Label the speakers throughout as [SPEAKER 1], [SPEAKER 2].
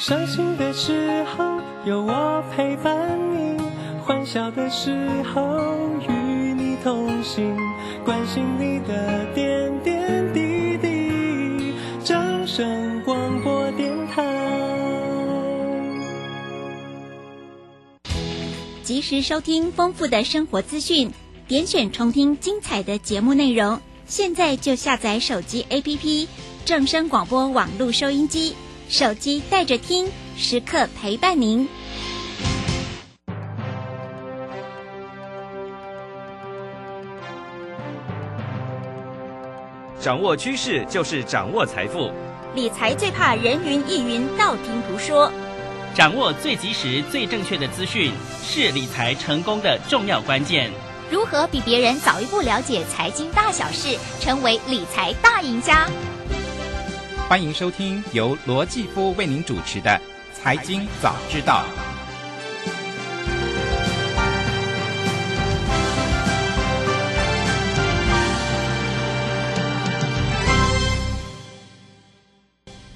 [SPEAKER 1] 伤心的时候有我陪伴你，欢笑的时候与你同行，关心你的点点滴滴。掌声广播电台。
[SPEAKER 2] 及时收听丰富的生活资讯，点选重听精彩的节目内容。现在就下载手机 APP 正声广播网络收音机，手机带着听，时刻陪伴您。
[SPEAKER 3] 掌握趋势就是掌握财富，
[SPEAKER 2] 理财最怕人云亦云、道听途说。
[SPEAKER 4] 掌握最及时、最正确的资讯，是理财成功的重要关键。
[SPEAKER 2] 如何比别人早一步了解财经大小事，成为理财大赢家？
[SPEAKER 5] 欢迎收听由罗继夫为您主持的《财经早知道》。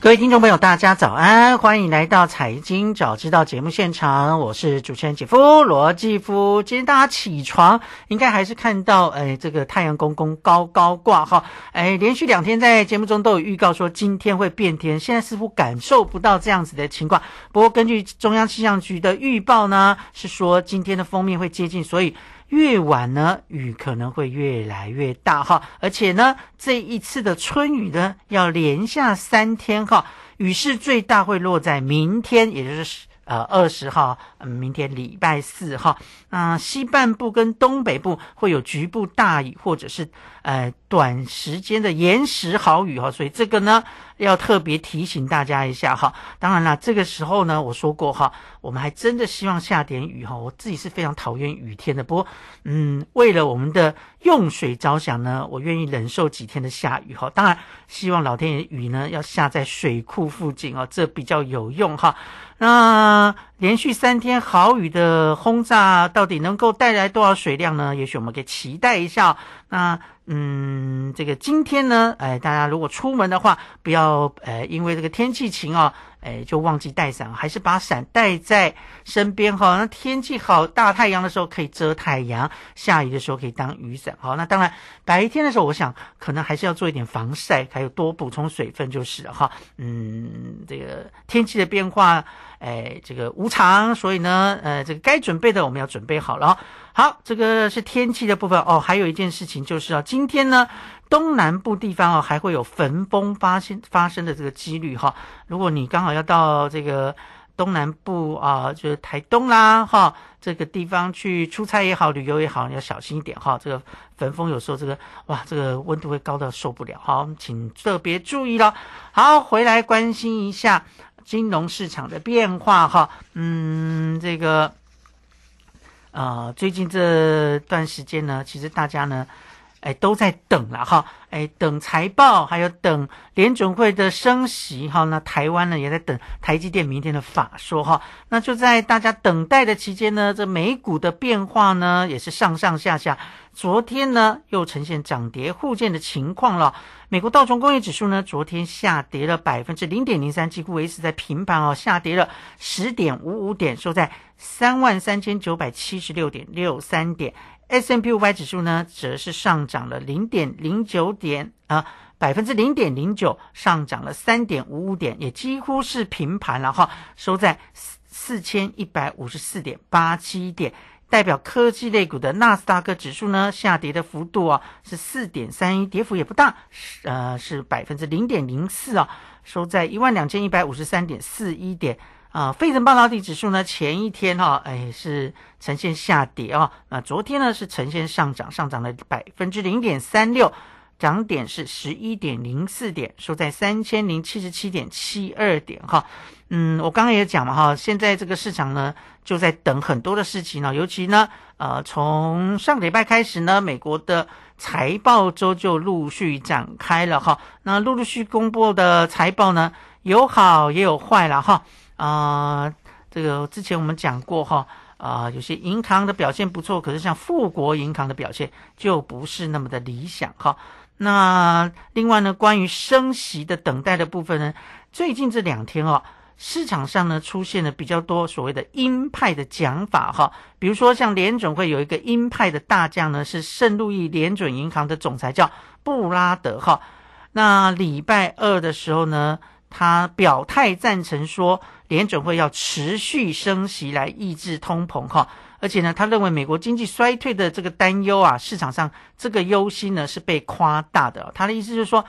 [SPEAKER 6] 各位听众朋友，大家早安，欢迎来到《财经早知道》节目现场，我是主持人姐夫罗继夫。今天大家起床，应该还是看到，哎，这个太阳公公高高挂哈，哎，连续两天在节目中都有预告说今天会变天，现在似乎感受不到这样子的情况。不过根据中央气象局的预报呢，是说今天的封面会接近，所以。越晚呢，雨可能会越来越大哈，而且呢，这一次的春雨呢，要连下三天哈，雨势最大会落在明天，也就是十呃二十号，明天礼拜四哈。那西半部跟东北部会有局部大雨，或者是呃短时间的延时好雨哈，所以这个呢。要特别提醒大家一下哈，当然了，这个时候呢，我说过哈，我们还真的希望下点雨哈。我自己是非常讨厌雨天的，不过，嗯，为了我们的用水着想呢，我愿意忍受几天的下雨哈。当然，希望老天爷雨呢要下在水库附近哦，这比较有用哈。那连续三天豪雨的轰炸，到底能够带来多少水量呢？也许我们可以期待一下。那。嗯，这个今天呢，哎，大家如果出门的话，不要呃，因为这个天气晴哦，哎，就忘记带伞，还是把伞带在身边哈。那天气好，大太阳的时候可以遮太阳，下雨的时候可以当雨伞。好，那当然白天的时候，我想可能还是要做一点防晒，还有多补充水分就是哈。嗯，这个天气的变化。哎，这个无常，所以呢，呃，这个该准备的我们要准备好了。好，这个是天气的部分哦。还有一件事情就是啊，今天呢，东南部地方哦还会有焚风发生发生的这个几率哈。如果你刚好要到这个东南部啊，就是台东啦哈，这个地方去出差也好，旅游也好，你要小心一点哈。这个焚风有时候这个哇，这个温度会高到受不了，好，请特别注意了。好，回来关心一下。金融市场的变化，哈，嗯，这个，啊，最近这段时间呢，其实大家呢，哎，都在等了，哈，哎，等财报，还有等联准会的升息，哈，那台湾呢也在等台积电明天的法说，哈，那就在大家等待的期间呢，这美股的变化呢，也是上上下下。昨天呢，又呈现涨跌互见的情况了。美国道琼工业指数呢，昨天下跌了百分之零点零三，几乎维持在平盘哦，下跌了十点五五点，收在三万三千九百七十六点六三点。S M P 五百指数呢，则是上涨了零点零九点啊，百分之零点零九，上涨了三点五五点，也几乎是平盘了哈，收在四四千一百五十四点八七点。代表科技类股的纳斯达克指数呢，下跌的幅度啊是四点三一，跌幅也不大，呃是百分之零点零四啊，收在一万两千一百五十三点四一点啊。费城半导体指数呢，前一天哈哎是呈现下跌啊，那昨天呢是呈现上涨，上涨了百分之零点三六，涨点是十一点零四点，收在三千零七十七点七二点哈。嗯，我刚刚也讲嘛哈，现在这个市场呢就在等很多的事情呢，尤其呢，呃，从上礼拜开始呢，美国的财报周就陆续展开了哈。那陆陆续公布的财报呢，有好也有坏了哈。啊，这个之前我们讲过哈，啊，有些银行的表现不错，可是像富国银行的表现就不是那么的理想哈。那另外呢，关于升息的等待的部分呢，最近这两天哦。市场上呢出现了比较多所谓的鹰派的讲法哈，比如说像联准会有一个鹰派的大将呢，是圣路易联准银行的总裁叫布拉德哈。那礼拜二的时候呢，他表态赞成说联准会要持续升息来抑制通膨哈，而且呢，他认为美国经济衰退的这个担忧啊，市场上这个忧心呢是被夸大的。他的意思就是说。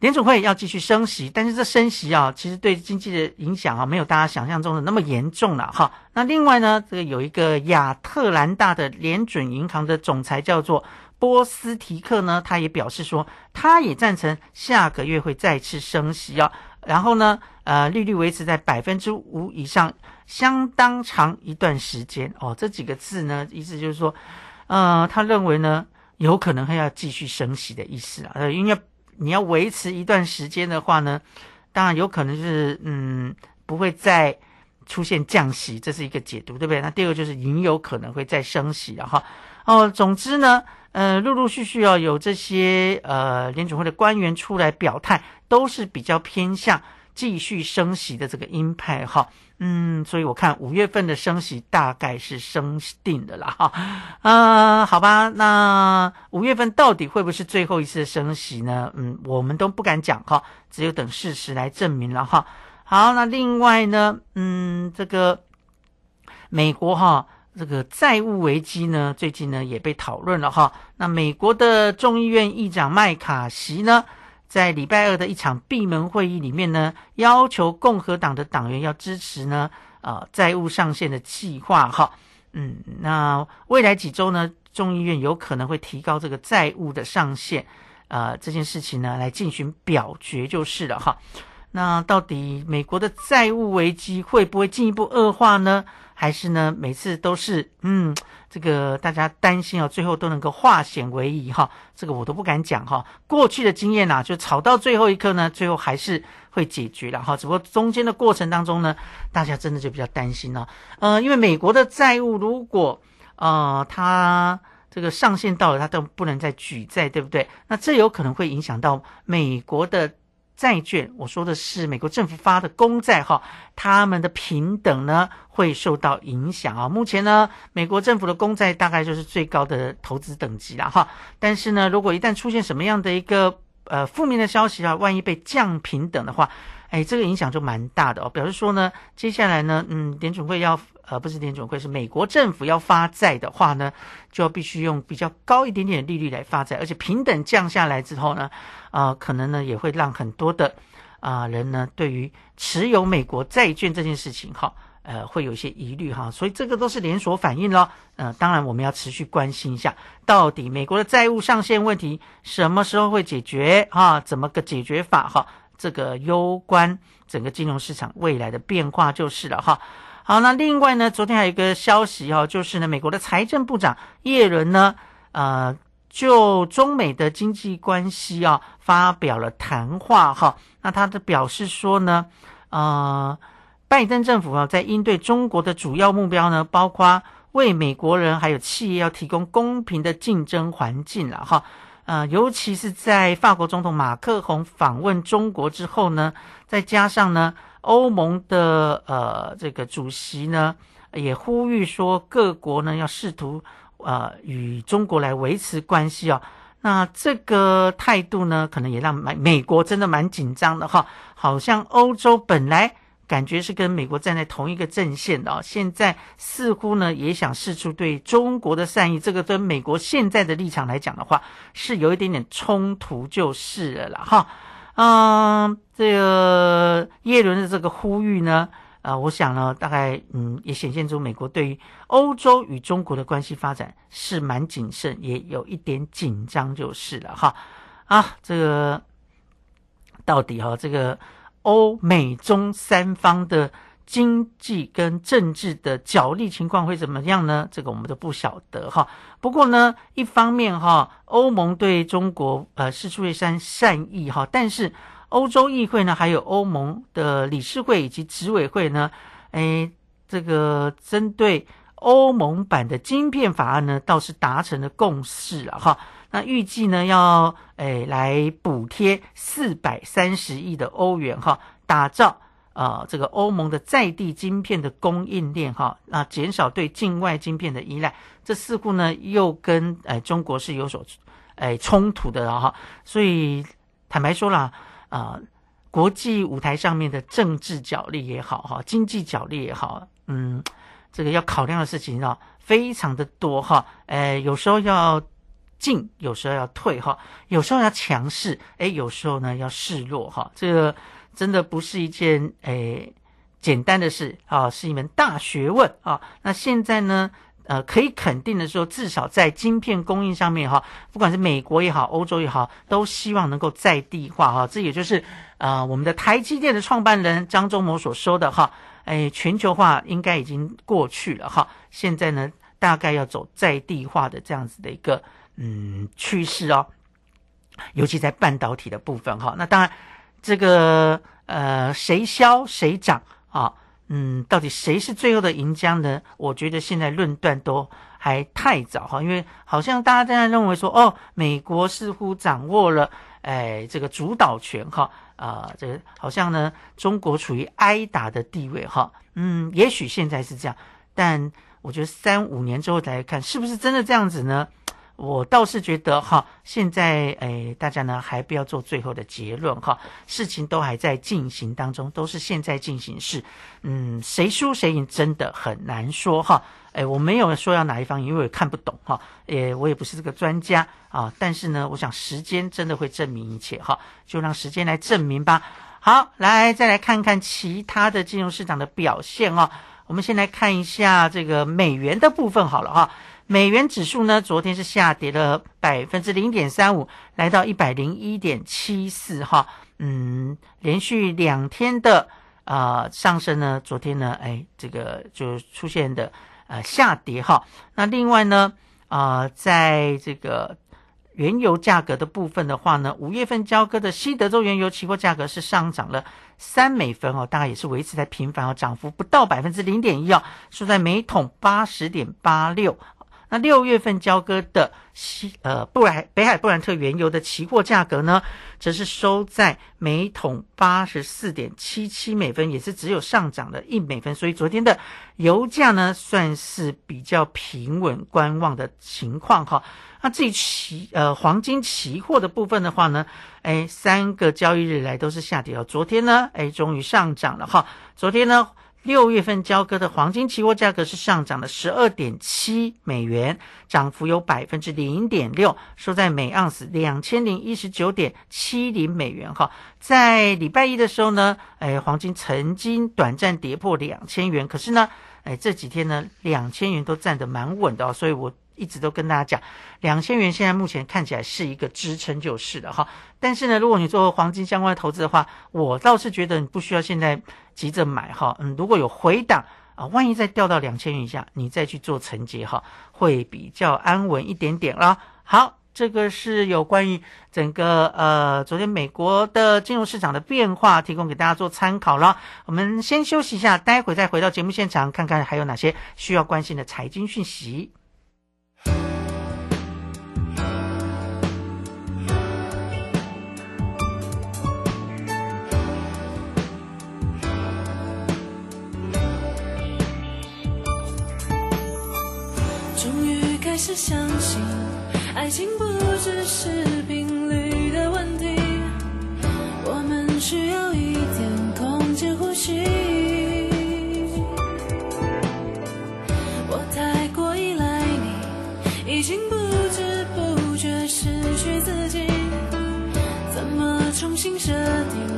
[SPEAKER 6] 联储会要继续升息，但是这升息啊，其实对经济的影响啊，没有大家想象中的那么严重了哈。那另外呢，这个有一个亚特兰大的联准银行的总裁叫做波斯提克呢，他也表示说，他也赞成下个月会再次升息啊。然后呢，呃，利率维持在百分之五以上，相当长一段时间哦。这几个字呢，意思就是说，呃，他认为呢，有可能会要继续升息的意思啊，呃，因为。你要维持一段时间的话呢，当然有可能是嗯不会再出现降息，这是一个解读，对不对？那第二个就是也有可能会再升息了哈。哦，总之呢，呃，陆陆续续要有这些呃联储会的官员出来表态，都是比较偏向继续升息的这个鹰派哈。嗯，所以我看五月份的升息大概是升定的啦，哈，嗯，好吧，那五月份到底会不会是最后一次升息呢？嗯，我们都不敢讲哈，只有等事实来证明了哈。好，那另外呢，嗯，这个美国哈，这个债务危机呢，最近呢也被讨论了哈。那美国的众议院议长麦卡锡呢？在礼拜二的一场闭门会议里面呢，要求共和党的党员要支持呢，呃，债务上限的计划哈。嗯，那未来几周呢，众议院有可能会提高这个债务的上限，呃，这件事情呢，来进行表决就是了哈。那到底美国的债务危机会不会进一步恶化呢？还是呢，每次都是嗯，这个大家担心啊，最后都能够化险为夷哈。这个我都不敢讲哈。过去的经验呐，就吵到最后一刻呢，最后还是会解决了哈。只不过中间的过程当中呢，大家真的就比较担心了。呃，因为美国的债务如果呃它这个上限到了，它都不能再举债，对不对？那这有可能会影响到美国的。债券，我说的是美国政府发的公债哈，他们的平等呢会受到影响啊。目前呢，美国政府的公债大概就是最高的投资等级了哈。但是呢，如果一旦出现什么样的一个呃负面的消息啊，万一被降平等的话，哎，这个影响就蛮大的哦。表示说呢，接下来呢，嗯，联准会要。呃，不是联准会，是美国政府要发债的话呢，就必须用比较高一点点的利率来发债，而且平等降下来之后呢，啊，可能呢也会让很多的啊人呢对于持有美国债券这件事情哈，呃，会有一些疑虑哈，所以这个都是连锁反应咯。呃，当然我们要持续关心一下，到底美国的债务上限问题什么时候会解决哈？怎么个解决法哈？这个攸关整个金融市场未来的变化就是了哈。好，那另外呢，昨天还有一个消息哈，就是呢，美国的财政部长耶伦呢，呃，就中美的经济关系啊，发表了谈话哈。那他的表示说呢，呃，拜登政府啊，在应对中国的主要目标呢，包括为美国人还有企业要提供公平的竞争环境了哈。呃，尤其是在法国总统马克宏访问中国之后呢，再加上呢。欧盟的呃这个主席呢，也呼吁说各国呢要试图呃与中国来维持关系哦。那这个态度呢，可能也让美美国真的蛮紧张的哈。好像欧洲本来感觉是跟美国站在同一个阵线的哦，现在似乎呢也想试出对中国的善意。这个跟美国现在的立场来讲的话，是有一点点冲突就是了啦哈。嗯，这个耶伦的这个呼吁呢，啊，我想呢，大概嗯，也显现出美国对于欧洲与中国的关系发展是蛮谨慎，也有一点紧张，就是了哈。啊，这个到底哈，这个欧美中三方的。经济跟政治的角力情况会怎么样呢？这个我们都不晓得哈。不过呢，一方面哈，欧盟对中国呃是出一扇善意哈，但是欧洲议会呢，还有欧盟的理事会以及执委会呢，哎，这个针对欧盟版的晶片法案呢，倒是达成了共识了哈。那预计呢，要哎来补贴四百三十亿的欧元哈，打造。啊这个欧盟的在地晶片的供应链哈，那减少对境外晶片的依赖，这似乎呢又跟哎中国是有所哎冲突的哈，所以坦白说了啊，国际舞台上面的政治角力也好哈，经济角力也好，嗯，这个要考量的事情啊非常的多哈，哎有时候要。进有时候要退哈，有时候要强势，哎，有时候呢要示弱哈，这个真的不是一件诶简单的事啊，是一门大学问啊。那现在呢，呃，可以肯定的说，至少在晶片供应上面哈，不管是美国也好，欧洲也好，都希望能够在地化哈。这也就是啊，我们的台积电的创办人张忠谋所说的哈，哎，全球化应该已经过去了哈，现在呢，大概要走在地化的这样子的一个。嗯，趋势哦，尤其在半导体的部分哈。那当然，这个呃，谁消谁涨啊？嗯，到底谁是最后的赢家呢？我觉得现在论断都还太早哈，因为好像大家在认为说，哦，美国似乎掌握了哎这个主导权哈啊，这个好像呢，中国处于挨打的地位哈。嗯，也许现在是这样，但我觉得三五年之后再看，是不是真的这样子呢？我倒是觉得哈，现在诶，大家呢还不要做最后的结论哈，事情都还在进行当中，都是现在进行式，嗯，谁输谁赢真的很难说哈，诶，我没有说要哪一方赢，因为我看不懂哈，诶，我也不是这个专家啊，但是呢，我想时间真的会证明一切哈，就让时间来证明吧。好，来再来看看其他的金融市场的表现哦，我们先来看一下这个美元的部分好了哈。美元指数呢，昨天是下跌了百分之零点三五，来到一百零一点七四哈，嗯，连续两天的啊上升呢，昨天呢，哎，这个就出现的呃下跌哈。那另外呢，啊，在这个原油价格的部分的话呢，五月份交割的西德州原油期货价格是上涨了三美分哦，大概也是维持在平凡哦，涨幅不到百分之零点一哦，收在每桶八十点八六。那六月份交割的西呃布莱北海布兰特原油的期货价格呢，则是收在每桶八十四点七七美分，也是只有上涨了一美分。所以昨天的油价呢，算是比较平稳观望的情况哈。那至于期呃黄金期货的部分的话呢，哎，三个交易日来都是下跌哦。昨天呢，哎，终于上涨了哈。昨天呢。六月份交割的黄金期货价格是上涨了十二点七美元，涨幅有百分之零点六，收在每盎司两千零一十九点七零美元。哈，在礼拜一的时候呢，哎，黄金曾经短暂跌破两千元，可是呢，哎，这几天呢，两千元都站得蛮稳的，所以我。一直都跟大家讲，两千元现在目前看起来是一个支撑，就是的哈。但是呢，如果你做黄金相关的投资的话，我倒是觉得你不需要现在急着买哈。嗯，如果有回档啊，万一再掉到两千元以下，你再去做承接哈，会比较安稳一点点啦。好，这个是有关于整个呃昨天美国的金融市场的变化，提供给大家做参考了。我们先休息一下，待会再回到节目现场，看看还有哪些需要关心的财经讯息。
[SPEAKER 7] 终于开始相信，爱情不只是频率。决定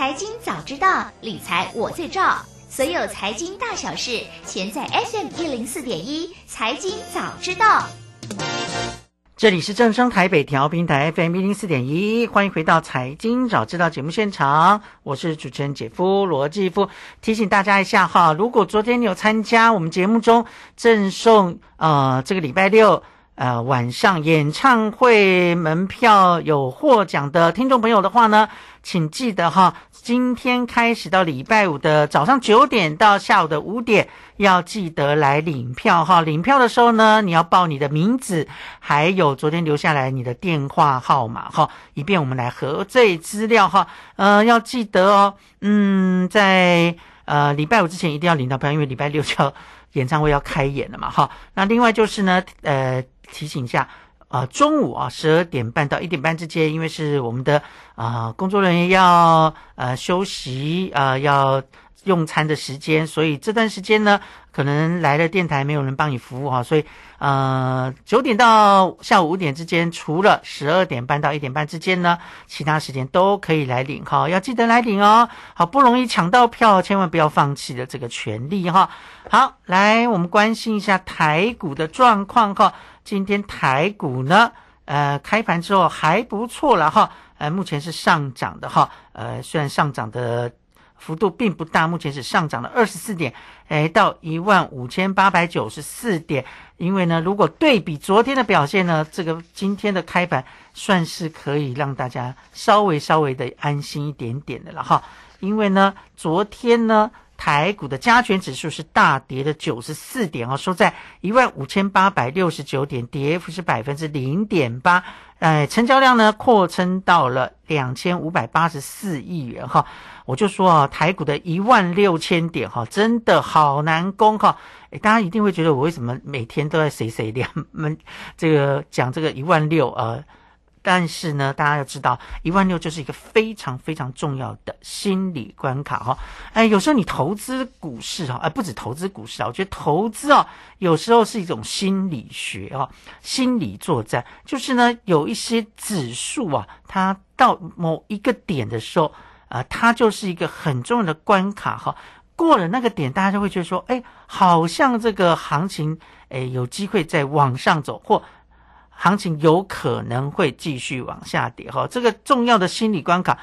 [SPEAKER 8] 财经早知道，理财我最照。所有财经大小事，全在 FM 一零四点一。财经早知道。
[SPEAKER 6] 这里是正声台北调频台 FM 一零四点一，欢迎回到财经早知道节目现场，我是主持人姐夫罗继夫。提醒大家一下哈，如果昨天你有参加我们节目中赠送呃这个礼拜六呃晚上演唱会门票有获奖的听众朋友的话呢，请记得哈，今天开始到礼拜五的早上九点到下午的五点，要记得来领票哈。领票的时候呢，你要报你的名字，还有昨天留下来你的电话号码哈，以便我们来核对资料哈。呃，要记得哦，嗯，在呃礼拜五之前一定要领到票，因为礼拜六就要 演唱会要开演了嘛，哈。那另外就是呢，呃，提醒一下。啊，中午啊，十二点半到一点半之间，因为是我们的啊工作人员要呃休息啊要用餐的时间，所以这段时间呢，可能来了电台没有人帮你服务哈，所以呃九点到下午五点之间，除了十二点半到一点半之间呢，其他时间都可以来领哈，要记得来领哦，好不容易抢到票，千万不要放弃了这个权利哈。好，来我们关心一下台股的状况哈。今天台股呢，呃，开盘之后还不错了哈，呃，目前是上涨的哈，呃，虽然上涨的幅度并不大，目前是上涨了二十四点，哎，到一万五千八百九十四点。因为呢，如果对比昨天的表现呢，这个今天的开盘算是可以让大家稍微稍微的安心一点点的了哈。因为呢，昨天呢。台股的加权指数是大跌的九十四点哦，收在一万五千八百六十九点，跌幅是百分之零点八。哎，成交量呢扩增到了两千五百八十四亿元哈。我就说啊，台股的一万六千点哈，真的好难攻哈。哎，大家一定会觉得我为什么每天都在谁谁两们这个讲这个一万六呃。但是呢，大家要知道，一万六就是一个非常非常重要的心理关卡哈。哎，有时候你投资股市哈，哎，不止投资股市啊，我觉得投资啊，有时候是一种心理学啊，心理作战。就是呢，有一些指数啊，它到某一个点的时候啊，它就是一个很重要的关卡哈。过了那个点，大家就会觉得说，哎，好像这个行情哎有机会再往上走或。行情有可能会继续往下跌哈，这个重要的心理关卡，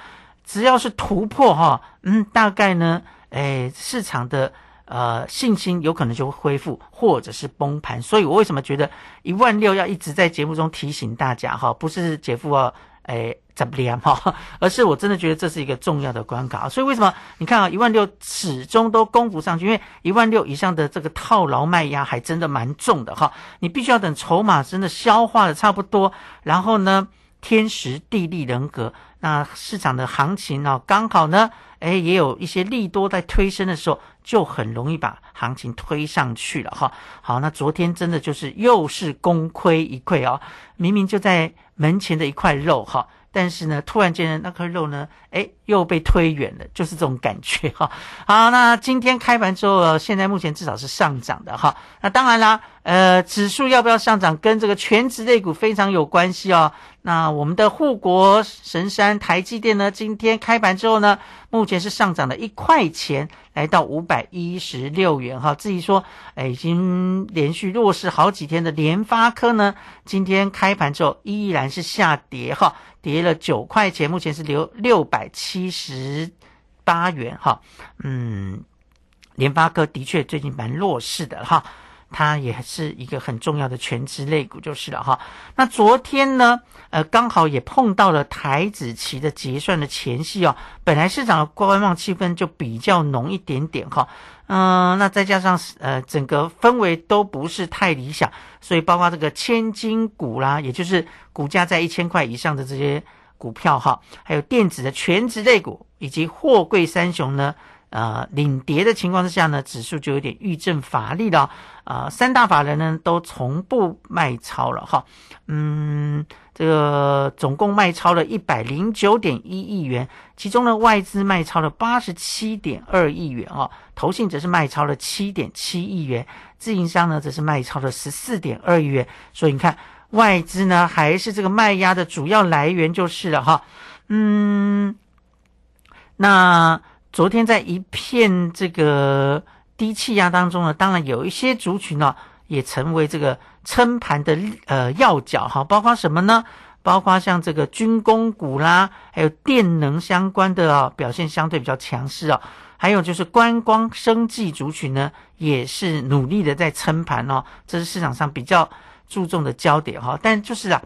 [SPEAKER 6] 只要是突破哈，嗯，大概呢，哎，市场的呃信心有可能就会恢复，或者是崩盘。所以我为什么觉得一万六要一直在节目中提醒大家哈，不是姐夫哦，哎。怎么连哈？而是我真的觉得这是一个重要的关卡，所以为什么你看啊，一万六始终都攻不上去？因为一万六以上的这个套牢卖压还真的蛮重的哈。你必须要等筹码真的消化的差不多，然后呢，天时地利人和，那市场的行情呢，刚好呢，哎，也有一些利多在推升的时候，就很容易把行情推上去了哈。好，那昨天真的就是又是功亏一篑啊！明明就在门前的一块肉哈。但是呢，突然间呢，那颗肉呢，哎，又被推远了，就是这种感觉哈。好，那今天开盘之后，现在目前至少是上涨的哈。那当然啦，呃，指数要不要上涨，跟这个全职类股非常有关系哦。那我们的护国神山台积电呢，今天开盘之后呢，目前是上涨了一块钱，来到五百一十六元哈。至于说，哎，已经连续弱势好几天的联发科呢，今天开盘之后依然是下跌哈。跌了九块钱，目前是留六百七十八元哈。嗯，联发科的确最近蛮弱势的哈，它也是一个很重要的全职类股就是了哈。那昨天呢，呃，刚好也碰到了台子期的结算的前夕哦，本来市场的观望气氛就比较浓一点点哈。嗯，那再加上呃，整个氛围都不是太理想，所以包括这个千金股啦，也就是股价在一千块以上的这些股票哈，还有电子的全职类股以及货柜三雄呢，呃，领跌的情况之下呢，指数就有点遇震乏力了啊。三大法人呢都从不卖超了哈，嗯。这个总共卖超了一百零九点一亿元，其中呢外资卖超了八十七点二亿元哦，投信则是卖超了七点七亿元，自营商呢则是卖超了十四点二亿元。所以你看外资呢还是这个卖压的主要来源就是了哈。嗯，那昨天在一片这个低气压当中呢，当然有一些族群呢也成为这个。撑盘的呃要角哈，包括什么呢？包括像这个军工股啦，还有电能相关的啊，表现相对比较强势哦。还有就是观光生技族群呢，也是努力的在撑盘哦，这是市场上比较注重的焦点哈。但就是啊，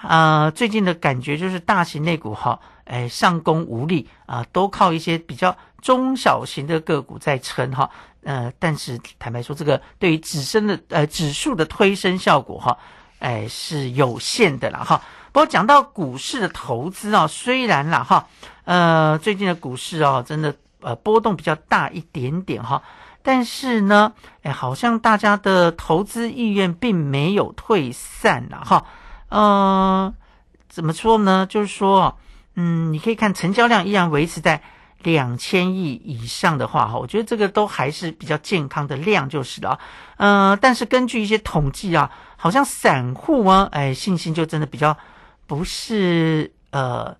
[SPEAKER 6] 呃，最近的感觉就是大型类股哈，哎，上攻无力啊，都靠一些比较中小型的个股在撑哈。呃，但是坦白说，这个对于指升的呃指数的推升效果哈，哎是有限的了哈。不过讲到股市的投资啊，虽然啦哈，呃最近的股市啊真的呃波动比较大一点点哈，但是呢，哎，好像大家的投资意愿并没有退散了哈。呃，怎么说呢？就是说，嗯，你可以看成交量依然维持在两千亿以上的话哈，我觉得这个都还是比较健康的量就是了。呃，但是根据一些统计啊，好像散户啊，哎，信心就真的比较不是呃。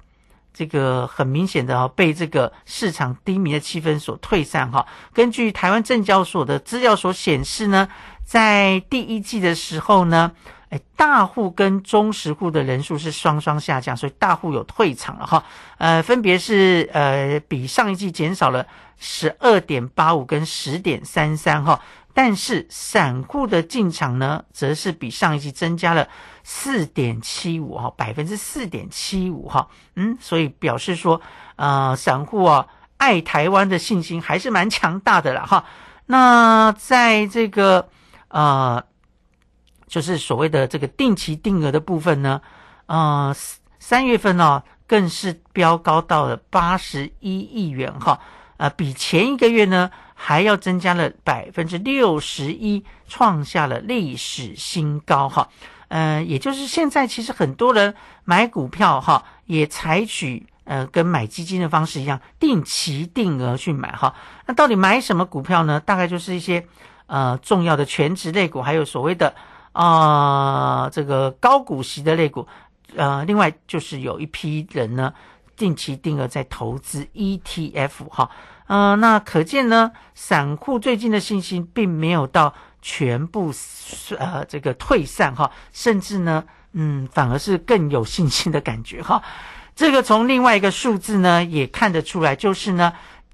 [SPEAKER 6] 这个很明显的哈，被这个市场低迷的气氛所退散哈。根据台湾证交所的资料所显示呢，在第一季的时候呢，大户跟中实户的人数是双双下降，所以大户有退场了哈。呃，分别是呃比上一季减少了十二点八五跟十点三三哈。但是散户的进场呢，则是比上一季增加了四点七五哈，百分之四点七五哈，嗯，所以表示说，呃，散户啊爱台湾的信心还是蛮强大的了哈。那在这个呃，就是所谓的这个定期定额的部分呢，呃，三月份呢更是飙高到了八十一亿元哈，呃，比前一个月呢。还要增加了百分之六十一，创下了历史新高哈。呃，也就是现在其实很多人买股票哈，也采取呃跟买基金的方式一样，定期定额去买哈。那到底买什么股票呢？大概就是一些呃重要的全职类股，还有所谓的啊这个高股息的类股。呃，另外就是有一批人呢，定期定额在投资 ETF 哈。呃，那可见呢，散户最近的信心并没有到全部呃这个退散哈，甚至呢，嗯，反而是更有信心的感觉哈。这个从另外一个数字呢也看得出来，就是呢，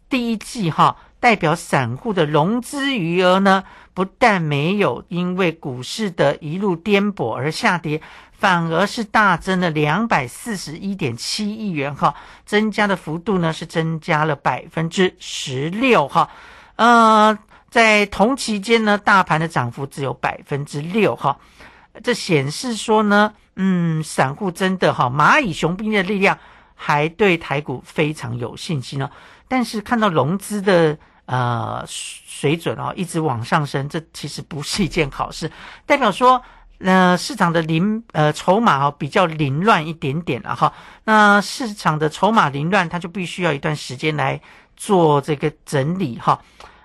[SPEAKER 6] 第一季哈代表散户的融资余额呢，不但没有因为股市的一路颠簸而下跌。反而是大增了两百四十一点七亿元哈，增加的幅度呢是增加了百分之十六哈，呃，在同期间呢，大盘的涨幅只有百分之六哈，这显示说呢，嗯，散户真的哈，蚂蚁雄兵的力量还对台股非常有信心哦，但是看到融资的呃水准哦一直往上升，这其实不是一件好事，代表说。那市场的凌呃筹码哈比较凌乱一点点了哈，那市场的筹码凌乱，它就必须要一段时间来做这个整理哈，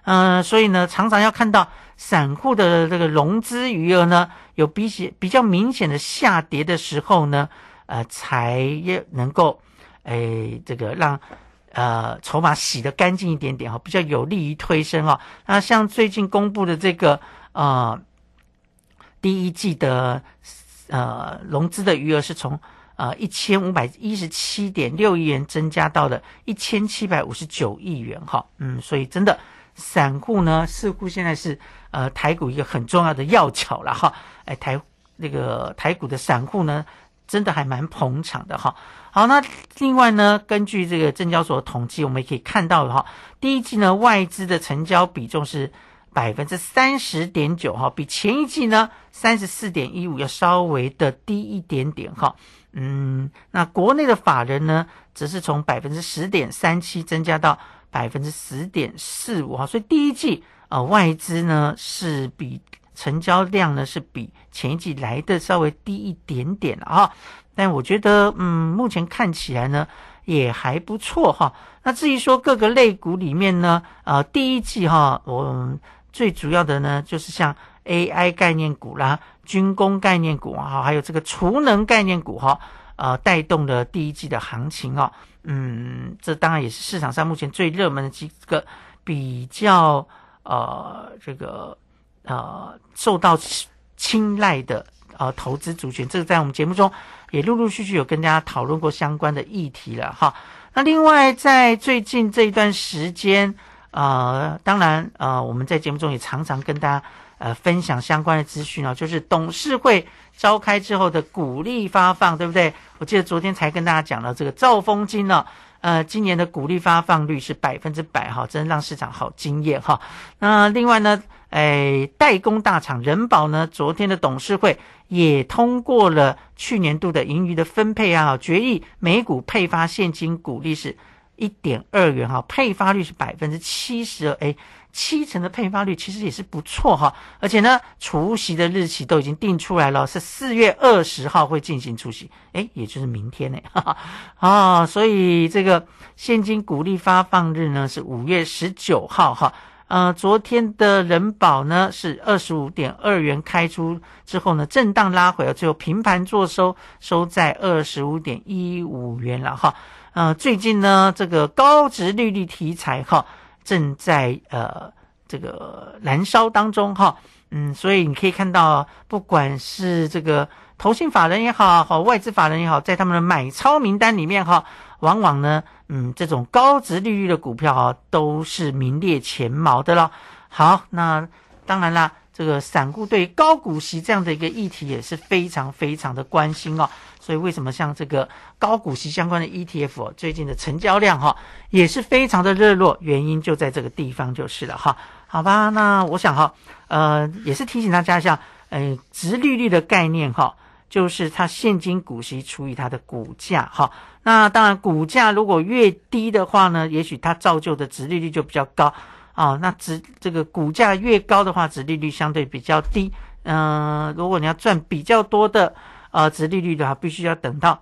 [SPEAKER 6] 嗯，所以呢，常常要看到散户的这个融资余额呢有比起比较明显的下跌的时候呢，呃，才能够诶这个让呃筹码洗得干净一点点哈，比较有利于推升哈。那像最近公布的这个呃。第一季的呃融资的余额是从呃一千五百一十七点六亿元增加到了一千七百五十九亿元哈，嗯，所以真的散户呢似乎现在是呃台股一个很重要的要角了哈，哎台那个台股的散户呢真的还蛮捧场的哈。好，那另外呢，根据这个证交所的统计，我们也可以看到哈，第一季呢外资的成交比重是。百分之三十点九哈，比前一季呢三十四点一五要稍微的低一点点哈。嗯，那国内的法人呢，则是从百分之十点三七增加到百分之十点四五哈。所以第一季呃外资呢是比成交量呢是比前一季来的稍微低一点点了哈。但我觉得嗯目前看起来呢也还不错哈。那至于说各个类股里面呢，呃第一季哈我。最主要的呢，就是像 AI 概念股啦、军工概念股啊，还有这个储能概念股哈，呃，带动了第一季的行情哦。嗯，这当然也是市场上目前最热门的几个比较呃这个呃受到青睐的呃投资族群。这个在我们节目中也陆陆续续有跟大家讨论过相关的议题了哈。那另外在最近这一段时间。呃，当然，呃，我们在节目中也常常跟大家呃分享相关的资讯哦，就是董事会召开之后的股利发放，对不对？我记得昨天才跟大家讲了这个兆丰金呢，呃，今年的股利发放率是百分之百哈，真的让市场好惊艳哈。那另外呢，哎，代工大厂人保呢，昨天的董事会也通过了去年度的盈余的分配啊，决议每股配发现金股利是。一点二元哈，配发率是百分之七十二，哎，七成的配发率，其实也是不错哈。而且呢，除夕的日期都已经定出来了，是四月二十号会进行除夕，诶，也就是明天呢，哈哈啊，所以这个现金股利发放日呢是五月十九号哈。呃，昨天的人保呢是二十五点二元开出之后呢，震荡拉回了，最后平盘做收，收在二十五点一五元了哈。呃，最近呢，这个高值利率题材哈正在呃这个燃烧当中哈，嗯，所以你可以看到，不管是这个投信法人也好，好外资法人也好，在他们的买超名单里面哈，往往呢。嗯，这种高值利率的股票啊，都是名列前茅的了。好，那当然啦，这个散户对高股息这样的一个议题也是非常非常的关心哦。所以为什么像这个高股息相关的 ETF，最近的成交量哈也是非常的热络，原因就在这个地方就是了哈。好吧，那我想哈，呃，也是提醒大家一下，呃，值利率的概念哈。就是它现金股息除以它的股价，哈，那当然股价如果越低的话呢，也许它造就的值利率就比较高，啊，那值这个股价越高的话，值利率相对比较低，嗯，如果你要赚比较多的呃值利率的话，必须要等到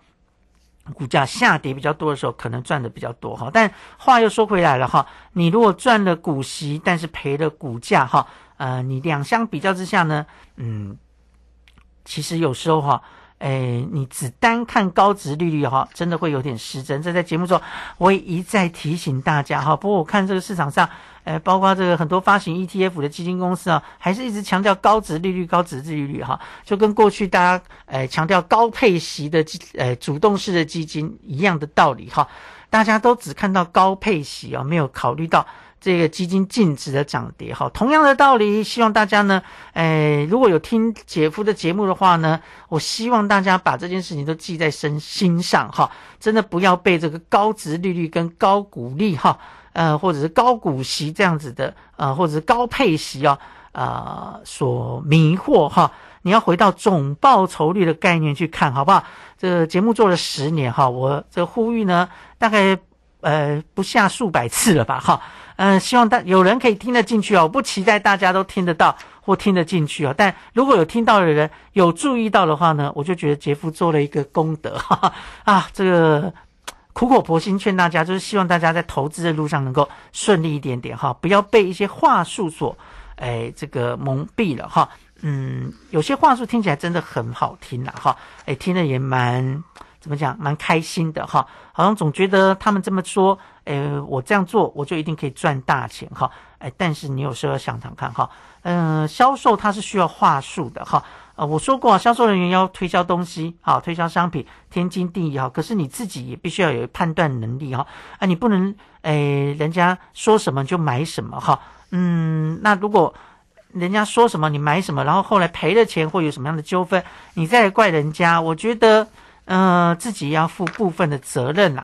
[SPEAKER 6] 股价下跌比较多的时候，可能赚的比较多，哈。但话又说回来了，哈，你如果赚了股息，但是赔了股价，哈，呃，你两相比较之下呢，嗯。其实有时候哈，哎，你只单看高值利率哈，真的会有点失真。这在节目中我也一再提醒大家哈。不过我看这个市场上，呃，包括这个很多发行 ETF 的基金公司啊，还是一直强调高值利率、高值利率哈，就跟过去大家呃强调高配息的基呃主动式的基金一样的道理哈。大家都只看到高配息啊，没有考虑到。这个基金净值的涨跌，哈，同样的道理，希望大家呢，诶，如果有听姐夫的节目的话呢，我希望大家把这件事情都记在身心上，哈，真的不要被这个高值利率跟高股利，哈，呃，或者是高股息这样子的，呃，或者是高配息啊，呃，所迷惑，哈，你要回到总报酬率的概念去看，好不好？这节目做了十年，哈，我这呼吁呢，大概呃不下数百次了吧，哈。嗯，希望大有人可以听得进去哦。我不期待大家都听得到或听得进去哦。但如果有听到的人有注意到的话呢，我就觉得杰夫做了一个功德哈哈啊！这个苦口婆心劝大家，就是希望大家在投资的路上能够顺利一点点哈，不要被一些话术所哎这个蒙蔽了哈。嗯，有些话术听起来真的很好听呐哈，哎，听了也蛮怎么讲，蛮开心的哈。好像总觉得他们这么说。呃，我这样做，我就一定可以赚大钱哈。哎，但是你有时候要想想看哈，嗯，销售它是需要话术的哈。呃，我说过，销售人员要推销东西，好，推销商品，天经地义哈。可是你自己也必须要有判断能力哈。啊，你不能，哎，人家说什么就买什么哈。嗯，那如果人家说什么你买什么，然后后来赔了钱或有什么样的纠纷，你再怪人家，我觉得，呃，自己要负部分的责任啦。